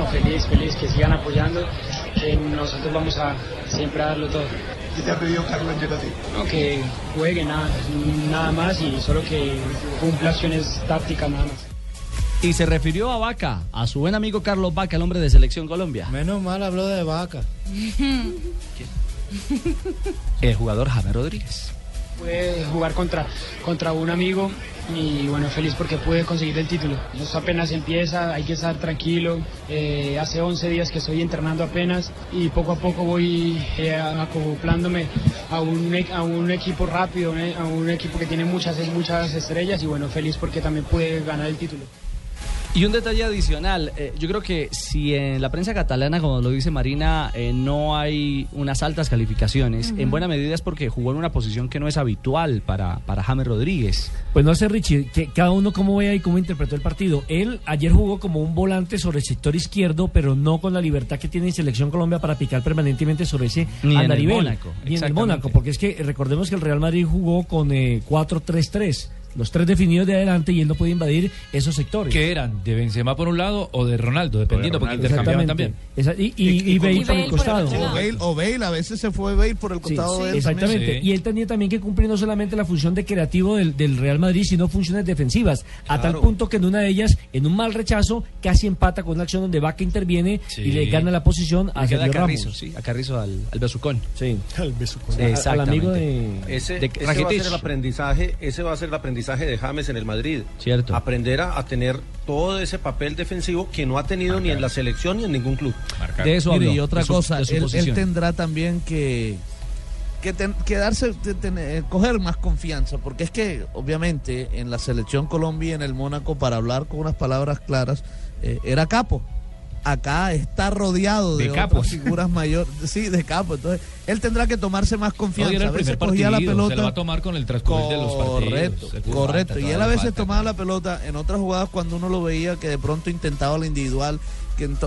No, feliz, feliz, que sigan apoyando, que nosotros vamos a siempre a darlo todo. ¿Qué te ha pedido Carlos Ancelotti? No, que juegue nada, nada más y solo que cumpla acciones tácticas nada más. Y se refirió a Vaca, a su buen amigo Carlos Vaca, el hombre de Selección Colombia. Menos mal habló de Vaca. El jugador James Rodríguez. Pude jugar contra, contra un amigo y bueno, feliz porque pude conseguir el título. Esto apenas empieza, hay que estar tranquilo. Eh, hace 11 días que estoy entrenando apenas y poco a poco voy eh, acoplándome a un, e- a un equipo rápido, eh, a un equipo que tiene muchas, muchas estrellas y bueno, feliz porque también pude ganar el título. Y un detalle adicional, eh, yo creo que si en la prensa catalana, como lo dice Marina, eh, no hay unas altas calificaciones, en buena medida es porque jugó en una posición que no es habitual para, para James Rodríguez. Pues no sé, Richie, que cada uno cómo ve y cómo interpretó el partido. Él ayer jugó como un volante sobre el sector izquierdo, pero no con la libertad que tiene en Selección Colombia para picar permanentemente sobre ese Ni en el andarivel. Mónaco, Ni en el. Mónaco, porque es que recordemos que el Real Madrid jugó con eh, 4-3-3. Los tres definidos de adelante y él no puede invadir esos sectores. ¿Qué eran? ¿De Benzema por un lado o de Ronaldo? Dependiendo, porque intercambiaban también. Esa- y, y, y Bale por el costado. O Bale, o Bale, a veces se fue Bale por el costado sí, de él exactamente. también. Y él tenía también que cumplir no solamente la función de creativo del, del Real Madrid, sino funciones defensivas. A tal punto que en una de ellas, en un mal rechazo, casi empata con una acción donde Vaca interviene Sí. y le gana la posición a Le queda a Sergio Carrizo, Ramos. sí, a Carrizo al, al besucón. Sí. Al besucón. Al- al amigo de- ese, de ese va a ser el aprendizaje, ese va a ser el aprendizaje de James en el Madrid. Cierto. Aprender a, a tener todo ese papel defensivo que no ha tenido ni en la selección ni en ningún club. De eso Mire, habló, y otra de su- cosa, él, tendrá también que, que, ten- que darse, tener- coger más confianza, porque es que obviamente en la selección Colombia y en el Mónaco, para hablar con unas palabras claras, eh, era capo. Acá está rodeado de, De otras capos. figuras mayores, sí, de capo. Entonces, él tendrá que tomarse más confianza. era a el veces primer cogía la pelota. se va a tomar con el transcurrir de los partidos. Correcto, correcto. falta, Y él a veces falta. tomaba la pelota en otras jugadas cuando uno lo veía que de pronto intentaba la individual,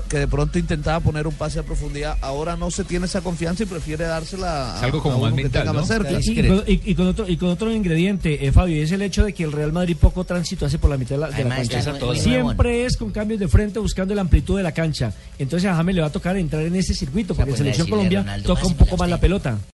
que, de pronto intentaba poner un pase a profundidad. Ahora no se tiene esa confianza y prefiere dársela a, Es algo como a uno más que mental, tenga ¿no? más cerca. Y, y con, y- y con otro, y con otro ingrediente, eh, Fabio, y es el hecho de que el Real Madrid poco tránsito hace por la mitad de la, de la Además, cancha. Siempre es con cambios de frente buscando la amplitud de la cancha. Entonces a James le va a tocar entrar en ese circuito, porque pues, Selección Colombia toca un poco más la pelota.